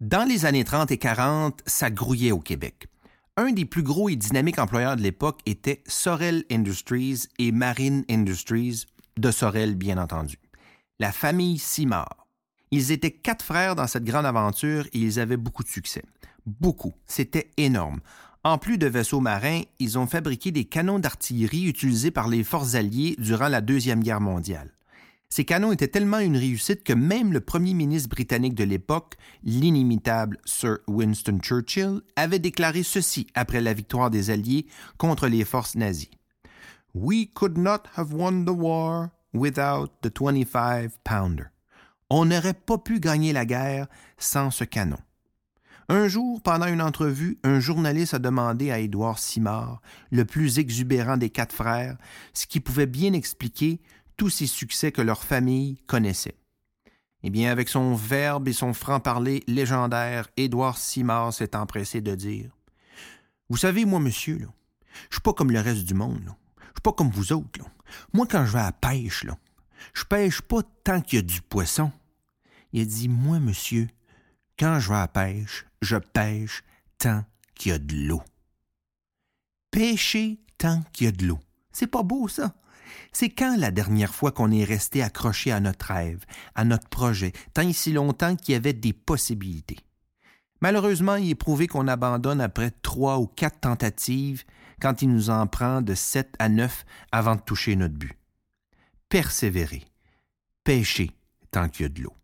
Dans les années 30 et 40, ça grouillait au Québec. Un des plus gros et dynamiques employeurs de l'époque était Sorel Industries et Marine Industries, de Sorel bien entendu. La famille Simard. Ils étaient quatre frères dans cette grande aventure et ils avaient beaucoup de succès. Beaucoup. C'était énorme. En plus de vaisseaux marins, ils ont fabriqué des canons d'artillerie utilisés par les forces alliées durant la Deuxième Guerre mondiale. Ces canons étaient tellement une réussite que même le premier ministre britannique de l'époque, l'inimitable Sir Winston Churchill, avait déclaré ceci après la victoire des Alliés contre les forces nazies. We could not have won the war without the 25 pounder. On n'aurait pas pu gagner la guerre sans ce canon. Un jour, pendant une entrevue, un journaliste a demandé à Édouard Simard, le plus exubérant des quatre frères, ce qui pouvait bien expliquer tous ces succès que leur famille connaissait. Eh bien, avec son verbe et son franc-parler légendaire, Édouard Simard s'est empressé de dire Vous savez, moi, monsieur, là, je suis pas comme le reste du monde. Là. Je suis pas comme vous autres. Moi, quand je vais à la pêche, là, je pêche pas tant qu'il y a du poisson. Il a dit Moi, monsieur, quand je vais à la pêche, je pêche tant qu'il y a de l'eau. Pêcher tant qu'il y a de l'eau. C'est pas beau, ça? C'est quand la dernière fois qu'on est resté accroché à notre rêve, à notre projet, tant et si longtemps qu'il y avait des possibilités? Malheureusement, il est prouvé qu'on abandonne après trois ou quatre tentatives quand il nous en prend de sept à neuf avant de toucher notre but. Persévérer. Pêcher tant qu'il y a de l'eau.